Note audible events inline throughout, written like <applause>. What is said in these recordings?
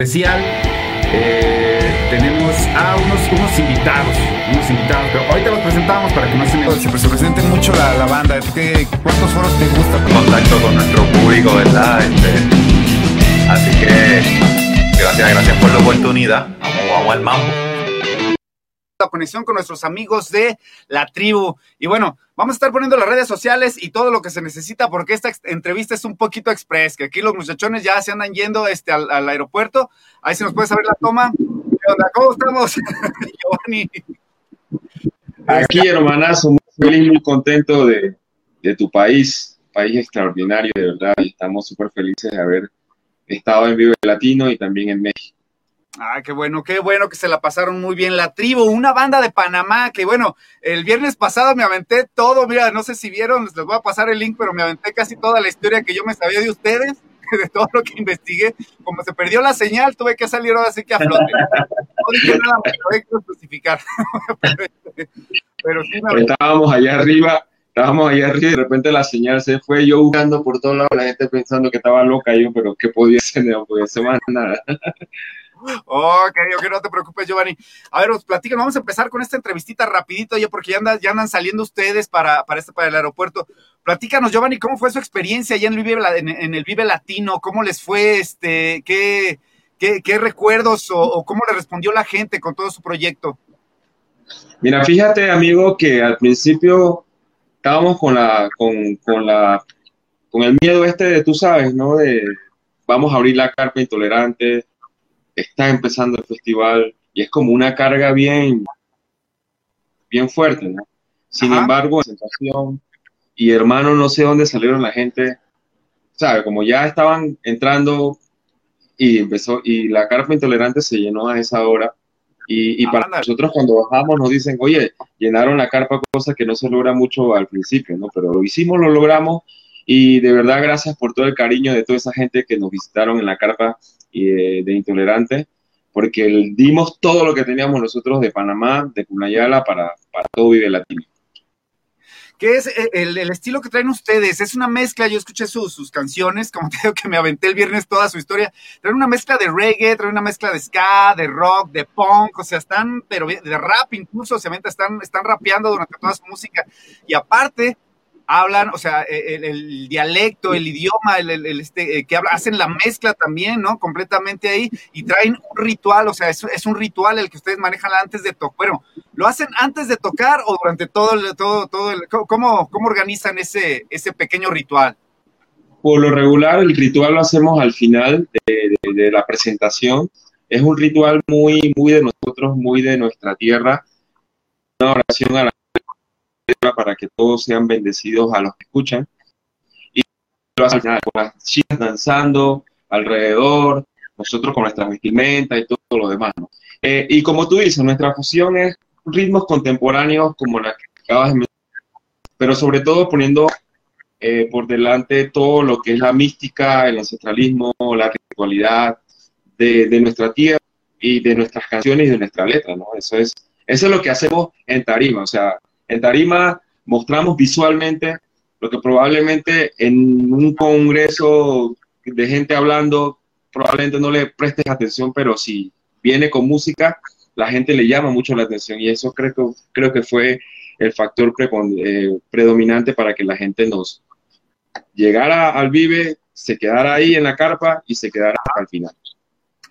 especial. Eh, tenemos a unos, unos invitados, unos invitados, pero ahorita los presentamos para que no se, me... se, presenten mucho la, la banda. ¿Qué, ¿Cuántos foros te gusta? Contacto con nuestro público, ¿verdad? Este, así que gracias, gracias por la oportunidad. Vamos, vamos al mambo la conexión con nuestros amigos de la tribu. Y bueno, vamos a estar poniendo las redes sociales y todo lo que se necesita porque esta entrevista es un poquito express, que aquí los muchachones ya se andan yendo este, al, aeropuerto. Ahí se nos puede saber la toma. ¿Qué onda? ¿Cómo estamos, <laughs> Giovanni? Aquí, hermanazo, muy feliz, muy contento de, de tu país, país extraordinario, de verdad, y estamos súper felices de haber estado en Vive Latino y también en México. Ah, qué bueno, qué bueno que se la pasaron muy bien. La tribu, una banda de Panamá, que bueno, el viernes pasado me aventé todo, mira, no sé si vieron, les voy a pasar el link, pero me aventé casi toda la historia que yo me sabía de ustedes, <laughs> de todo lo que investigué. Como se perdió la señal, tuve que salir ahora sí que a flote. No dije nada, me tuve justificar. <laughs> pero sí me Estábamos allá arriba estábamos allá arriba y de repente la señal se fue, yo buscando por todos lados, la gente pensando que estaba loca yo, pero ¿qué podía ser? No podía ser más nada. Ok, ok, no te preocupes, Giovanni. A ver, os platican, vamos a empezar con esta entrevistita rapidito, ya porque ya andan, ya andan saliendo ustedes para, para, este, para el aeropuerto. Platícanos, Giovanni, ¿cómo fue su experiencia allá en el Vive, Latino? ¿Cómo les fue? Este, ¿qué, qué, recuerdos o, cómo le respondió la gente con todo su proyecto? Mira, fíjate, amigo, que al principio estábamos con la, con, con la, con el miedo este de, tú sabes, ¿no? De vamos a abrir la carpa intolerante, está empezando el festival y es como una carga bien, bien fuerte, ¿no? Sin embargo, presentación y hermano, no sé dónde salieron la gente, ¿sabe? Como ya estaban entrando y empezó, y la carpa intolerante se llenó a esa hora. Y, para nosotros cuando bajamos nos dicen, oye, llenaron la carpa, cosa que no se logra mucho al principio, ¿no? Pero lo hicimos, lo logramos y de verdad gracias por todo el cariño de toda esa gente que nos visitaron en la carpa y de, intolerante, porque dimos todo lo que teníamos nosotros de Panamá, de Cunayala, para, para todo Vive Latino. ¿Qué es eh, el, estilo que traen ustedes? Es una mezcla, yo escuché sus, canciones, como <laughs> te digo que me aventé el viernes toda su historia, traen una mezcla de reggae, traen una mezcla de ska, de rock, de punk, o sea, están, pero de rap incluso, obviamente están, están rapeando durante toda su música, y aparte hablan, o sea, e, el, dialecto, el idioma, el, este, eh, que habla, hacen la mezcla también, ¿no? Completamente ahí y traen un ritual, o sea, es, es un ritual el que ustedes manejan antes de tocar. Bueno, ¿lo hacen antes de tocar o durante todo el, todo, todo el, cómo, cómo organizan ese, ese pequeño ritual? Por lo regular, el ritual lo hacemos al final de, de la presentación. Es un ritual muy, muy de nosotros, muy de nuestra tierra. Una oración a la para que todos sean bendecidos a los que escuchan. Y con las chicas danzando alrededor, nosotros con nuestras vestimentas y todo, lo demás. Eh, y como tú dices, nuestra fusión es ritmos contemporáneos como la que acabas de mencionar, pero sobre todo poniendo eh, por delante todo lo que es la mística, el ancestralismo, la ritualidad de, de, nuestra tierra y de nuestras canciones y de nuestra letra, ¿no? Eso es, eso es lo que hacemos en Tarima, o sea, en Tarima mostramos visualmente lo que probablemente en un congreso de gente hablando, probablemente no le prestes atención, pero si viene con música, la gente le llama mucho la atención y eso creo que, creo que fue el factor eh, predominante para que la gente nos llegara al Vive, se quedara ahí en la carpa y se quedara al final.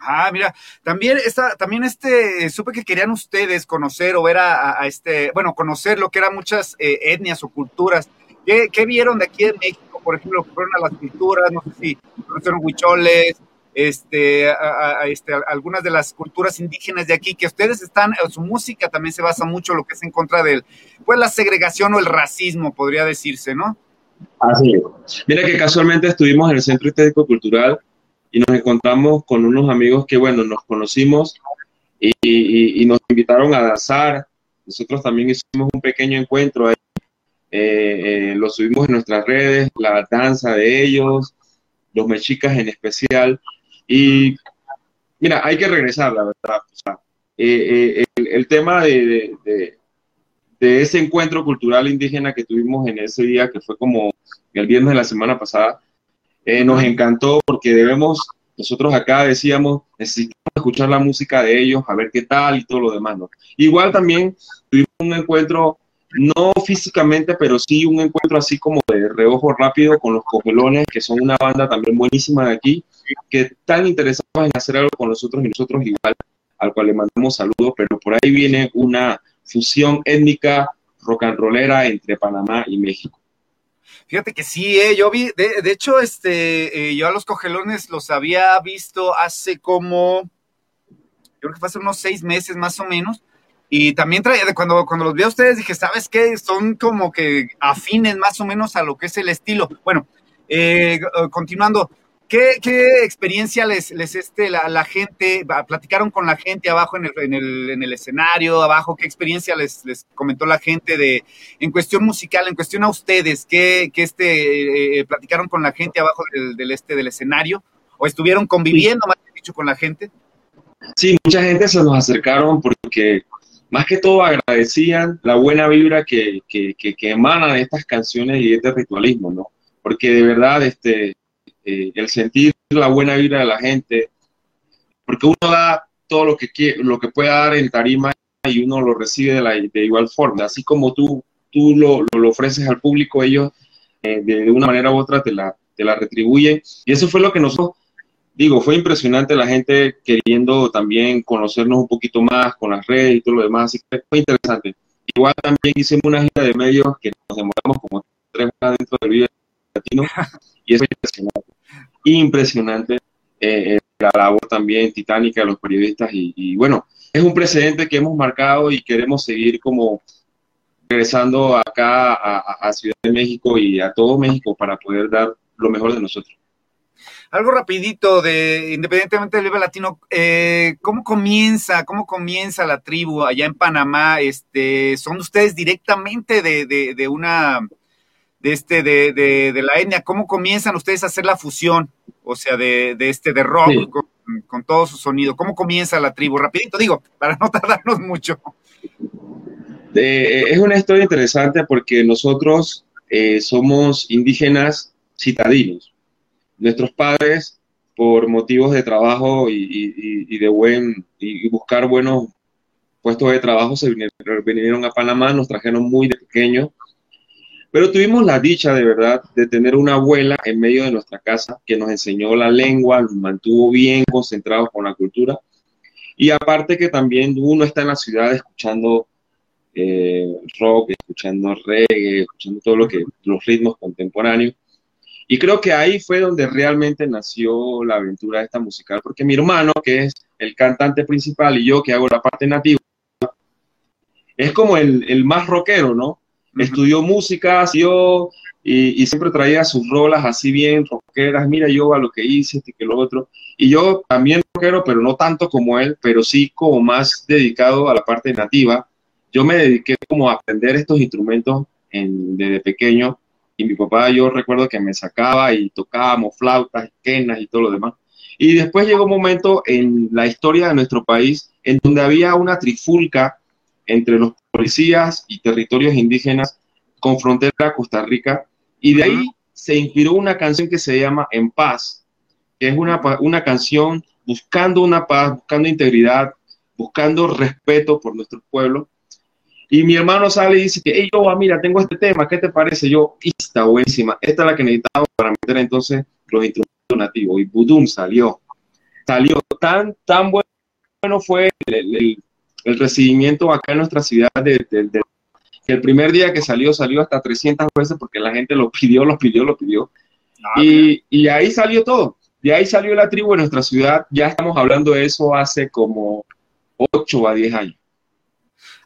Ah, mira, también está, también este, supe que querían ustedes conocer o ver a, este, bueno, conocer lo que eran muchas eh, etnias o culturas. ¿Qué, vieron de aquí en México, por ejemplo, fueron a las culturas, no sé si conocieron huicholes, este, a, este, algunas de las culturas indígenas de aquí, que ustedes están, su música también se basa mucho en lo que es en contra del, pues la segregación o el racismo, podría decirse, ¿no? Así Mira que casualmente estuvimos en el Centro Estético Cultural y nos encontramos con unos amigos que, bueno, nos conocimos y, nos invitaron a danzar. Nosotros también hicimos un pequeño encuentro ahí. Eh, eh, lo subimos en nuestras redes, la danza de ellos, los mexicas en especial. Y mira, hay que regresar, la verdad. Eh, el, tema de, de, de, ese encuentro cultural indígena que tuvimos en ese día, que fue como el viernes de la semana pasada, eh, nos encantó porque debemos nosotros acá decíamos, necesitamos escuchar la música de ellos, a ver qué tal y todo lo demás, ¿no? Igual también tuvimos un encuentro, no físicamente, pero sí un encuentro así como de reojo rápido con los Cogelones, que son una banda también buenísima de aquí, que están interesados en hacer algo con nosotros y nosotros igual, al cual le mandamos saludos, pero por ahí viene una fusión étnica rock and rollera entre Panamá y México. Fíjate que sí, eh, yo vi, de, hecho, este, eh, yo a los cogelones los había visto hace como, creo que fue hace unos seis meses más o menos, y también traía, cuando, cuando los vi a ustedes dije, ¿sabes qué? Son como que afines más o menos a lo que es el estilo. Bueno, eh, continuando, ¿Qué, experiencia les, les este, la, gente, platicaron con la gente abajo en el, en el, en el escenario, abajo, qué experiencia les, les, comentó la gente de, en cuestión musical, en cuestión a ustedes, qué, qué este, eh, platicaron con la gente abajo del, este, del escenario, o estuvieron conviviendo, más dicho, con la gente? Sí, mucha gente se nos acercaron porque más que todo agradecían la buena vibra que, que, que, que emanan estas canciones y este ritualismo, ¿no? Porque de verdad, este, eh, el sentir la buena vida de la gente, porque uno da todo lo que, quiere, lo que pueda dar en tarima y uno lo recibe de, igual forma, así como tú, tú lo, lo, ofreces al público, ellos eh, de una manera u otra te la, te la retribuyen. Y eso fue lo que nosotros, digo, fue impresionante la gente queriendo también conocernos un poquito más con las redes y todo lo demás, así que fue interesante. Igual también hicimos una gira de medios que nos demoramos como tres horas dentro del video latino y es impresionante impresionante eh, eh, la labor también titánica de los periodistas y, bueno, es un precedente que hemos marcado y queremos seguir como regresando acá a, Ciudad de México y a todo México para poder dar lo mejor de nosotros. Algo rapidito de independientemente del Vive Latino, eh, ¿cómo comienza, cómo comienza la tribu allá en Panamá? Este, ¿Son ustedes directamente de, de una de este, de, de, la etnia, ¿cómo comienzan ustedes a hacer la fusión? O sea, de, de este, de rock con, todo su sonido. ¿Cómo comienza la tribu? Rapidito, digo, para no <laughs> tardarnos mucho. es una historia interesante porque nosotros eh, somos indígenas citadinos. Nuestros padres, por motivos de trabajo y, y, de buen y buscar buenos puestos de trabajo, se vinieron, vinieron a Panamá, nos trajeron muy de pequeños pero tuvimos la dicha de verdad de tener una abuela en medio de nuestra casa que nos enseñó la lengua, nos mantuvo bien concentrados con la cultura. Y aparte que también uno está en la ciudad escuchando eh, rock, escuchando reggae, escuchando todo lo que, los ritmos contemporáneos. Y creo que ahí fue donde realmente nació la aventura de esta musical, porque mi hermano, que es el cantante principal, y yo, que hago la parte nativa, es como el, el más rockero, ¿no? Estudió música, yo, y, y, siempre traía sus rolas así bien rockeras, mira yo a lo que hice, este que lo otro. Y yo también rockero, pero no tanto como él, pero sí como más dedicado a la parte nativa. Yo me dediqué como a aprender estos instrumentos en, desde pequeño y mi papá yo recuerdo que me sacaba y tocábamos flautas, quenas y todo lo demás. Y después llegó un momento en la historia de nuestro país en donde había una trifulca entre los policías y territorios indígenas con frontera a Costa Rica. Y de ahí se inspiró una canción que se llama En Paz, que es una, una canción buscando una paz, buscando integridad, buscando respeto por nuestro pueblo. Y mi hermano sale y dice que, hey, yo, mira, tengo este tema, ¿qué te parece? Yo, está buenísima, esta es la que necesitaba para meter entonces los instrumentos nativos. Y Budum salió, salió tan, tan bueno fue el, el recibimiento acá en nuestra ciudad de, el primer día que salió, salió hasta 300 veces porque la gente lo pidió, lo pidió, lo pidió. Ah, y, y, ahí salió todo. De ahí salió la tribu en nuestra ciudad. Ya estamos hablando de eso hace como 8 a 10 años.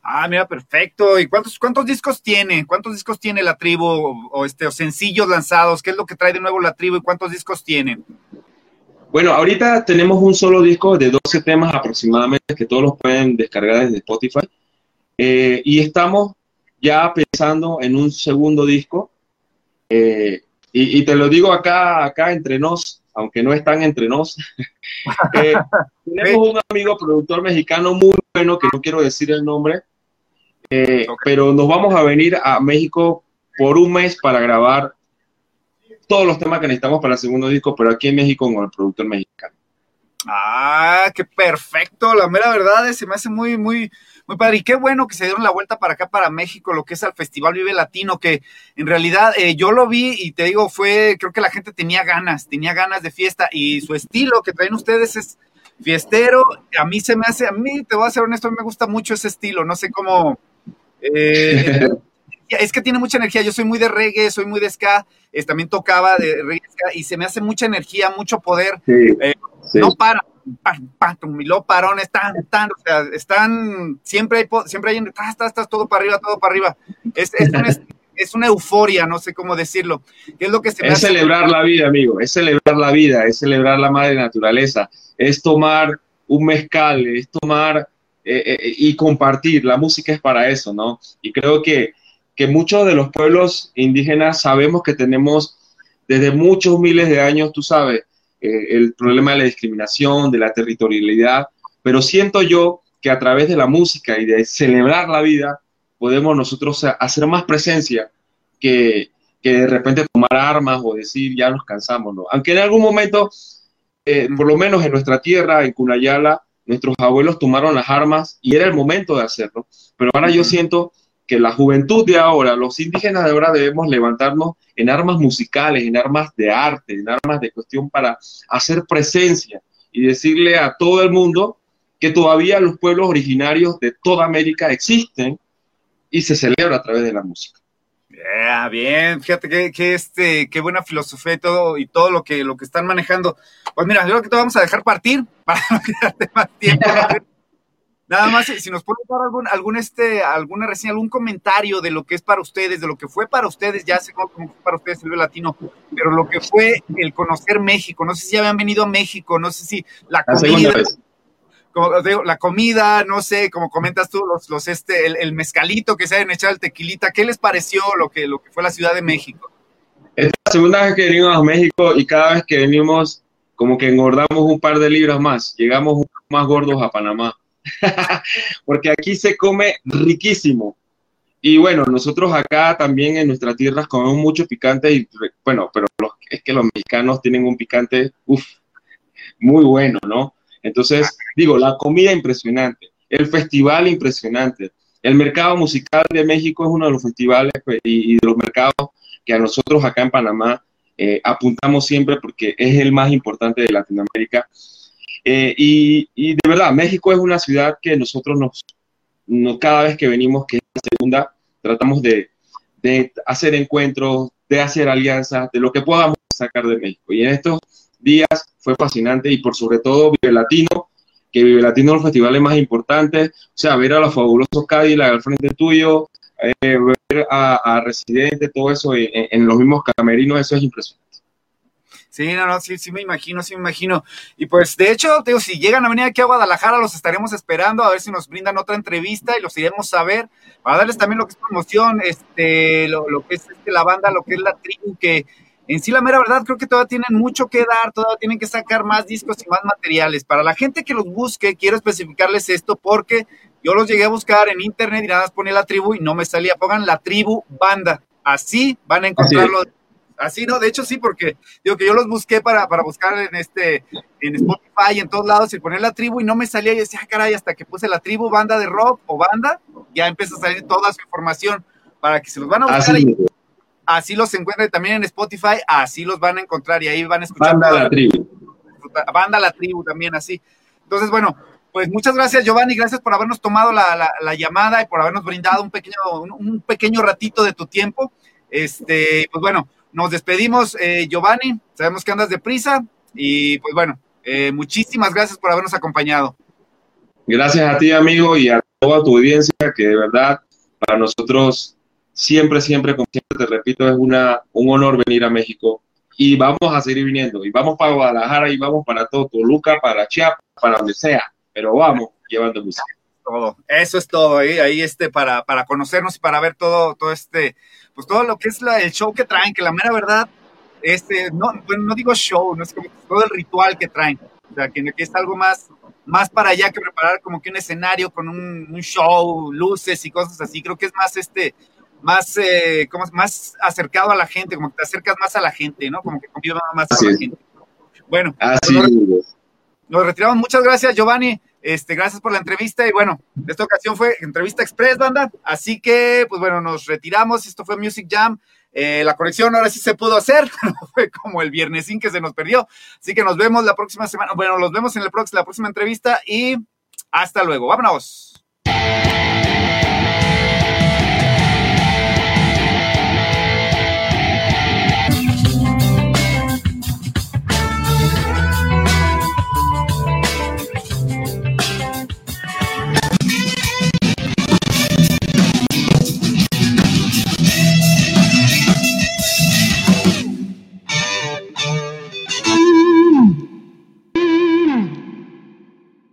Ah, mira, perfecto. ¿Y cuántos, cuántos discos tiene? ¿Cuántos discos tiene la tribu o, este, o sencillos lanzados? ¿Qué es lo que trae de nuevo la tribu y cuántos discos tiene? Bueno, ahorita tenemos un solo disco de 12 temas aproximadamente que todos los pueden descargar desde Spotify. Eh, y estamos ya pensando en un segundo disco. Eh, y, te lo digo acá, acá entre nos, aunque no están entre nos. <laughs> Eh, tenemos un amigo productor mexicano muy bueno, que no quiero decir el nombre, pero nos vamos a venir a México por un mes para grabar todos los temas que necesitamos para el segundo disco, pero aquí en México con el productor mexicano. Ah, qué perfecto, la mera verdad, se me hace muy, muy, muy padre. Y qué bueno que se dieron la vuelta para acá, para México, lo que es el Festival Vive Latino, que en realidad eh, yo lo vi y te digo, fue, creo que la gente tenía ganas, tenía ganas de fiesta y su estilo que traen ustedes es fiestero. A mí se me hace, a mí, te voy a ser honesto, me gusta mucho ese estilo, no sé cómo. Eh, <laughs> es que tiene mucha energía. Yo soy muy de reggae, soy muy de ska. también tocaba de reggae y se me hace mucha energía, mucho poder. Eh, no para, y luego parones, tan, tan, o sea, están, siempre hay, siempre hay, estás, estás, todo para arriba, todo para arriba. Es, es, <laughs> una, euforia, no sé cómo decirlo. es lo que se Es celebrar la vida, amigo, es celebrar la vida, es celebrar la madre naturaleza, es tomar un mezcal, es tomar eh, eh, y compartir. La música es para eso, ¿no? Y creo que, que muchos de los pueblos indígenas sabemos que tenemos desde muchos miles de años, tú sabes, eh, el problema de la discriminación, de la territorialidad, pero siento yo que a través de la música y de celebrar la vida podemos nosotros hacer más presencia que, que de repente tomar armas o decir ya nos cansamos, ¿no? Aunque en algún momento, eh, por lo menos en nuestra tierra, en Cunayala, nuestros abuelos tomaron las armas y era el momento de hacerlo, pero ahora yo siento que la juventud de ahora, los indígenas de ahora debemos levantarnos en armas musicales, en armas de arte, en armas de cuestión para hacer presencia y decirle a todo el mundo que todavía los pueblos originarios de toda América existen y se celebra a través de la música. bien, fíjate que, este, qué buena filosofía y todo, y todo lo que, lo que están manejando. Pues mira, yo creo que te vamos a dejar partir <laughs> para no quedarte más tiempo. Nada más, si nos puede dar algún, algún este, alguna reseña, algún comentario de lo que es para ustedes, de lo que fue para ustedes, ya sé cómo fue para ustedes el latino, pero lo que fue el conocer México, no sé si habían venido a México, no sé si la comida, como digo, la comida, no sé, como comentas tú, los, los este, el, mezcalito que se hayan echado el tequilita, ¿qué les pareció lo que, lo que fue la Ciudad de México? Es la segunda vez que venimos a México y cada vez que venimos, como que engordamos un par de libras más, llegamos más gordos a Panamá. <laughs> porque aquí se come riquísimo. Y bueno, nosotros acá también en nuestras tierras comemos mucho picante y bueno, pero es que los mexicanos tienen un picante, muy bueno, ¿no? Entonces, digo, la comida impresionante, el festival impresionante, el mercado musical de México es uno de los festivales pues, y, de los mercados que a nosotros acá en Panamá eh, apuntamos siempre porque es el más importante de Latinoamérica eh, y, de verdad, México es una ciudad que nosotros nos, cada vez que venimos, que es la segunda, tratamos de, hacer encuentros, de hacer alianzas, de lo que podamos sacar de México. Y en estos días fue fascinante y por sobre todo Vive Latino, que Vive Latino es los festivales más importantes, o sea, ver a los fabulosos Cadillac al frente tuyo, eh, ver a, Residente, todo eso en, los mismos camerinos, eso es impresionante. Sí, no, no, sí, sí me imagino, sí me imagino. Y pues, de hecho, digo, si llegan a venir aquí a Guadalajara, los estaremos esperando a ver si nos brindan otra entrevista y los iremos a ver para darles también lo que es promoción, este, lo, que es este, la banda, lo que es la tribu, que en sí la mera verdad creo que todavía tienen mucho que dar, todavía tienen que sacar más discos y más materiales. Para la gente que los busque, quiero especificarles esto porque yo los llegué a buscar en internet y nada más ponía la tribu y no me salía. Pongan la tribu banda. Así van a encontrarlo. Así, ¿no? De hecho, sí, porque digo que yo los busqué para, para buscar en este, en Spotify, en todos lados, y poner la tribu y no me salía. Y decía, ah, caray, hasta que puse la tribu, banda de rock o banda, ya empieza a salir toda su información para que se los van a buscar. Así, así los encuentren también en Spotify, así los van a encontrar y ahí van a escuchar. Banda la tribu. Banda la tribu también, así. Entonces, bueno, pues muchas gracias, Giovanni, gracias por habernos tomado la, la, llamada y por habernos brindado un pequeño, un, un pequeño ratito de tu tiempo. Este, pues bueno, nos despedimos, eh, Giovanni. Sabemos que andas deprisa y pues bueno, eh, muchísimas gracias por habernos acompañado. Gracias a ti, amigo, y a toda tu audiencia, que de verdad para nosotros siempre, siempre, como siempre te repito, es una, un honor venir a México y vamos a seguir viniendo y vamos para Guadalajara y vamos para todo, Toluca, para Chiapas, para donde sea, pero vamos llevando música. Todo, eso es todo, ¿eh? ahí este, para, para conocernos y para ver todo, todo este, pues todo lo que es la, el show que traen, que la mera verdad, este, no, no digo show, no es como todo el ritual que traen, o sea, que, es algo más, más para allá que preparar como que un escenario con un, show, luces y cosas así, creo que es más este, más, eh, como, más acercado a la gente, como que te acercas más a la gente, ¿no? Como que convive más a la gente. Bueno, así nos retiramos. Muchas gracias, Giovanni. Este, gracias por la entrevista y bueno, esta ocasión fue entrevista express, banda. Así que, pues bueno, nos retiramos. Esto fue Music Jam. Eh, la conexión ahora sí se pudo hacer, <laughs> fue como el viernesín que se nos perdió. Así que nos vemos la próxima semana. Bueno, nos vemos en la próxima entrevista y hasta luego. Vámonos.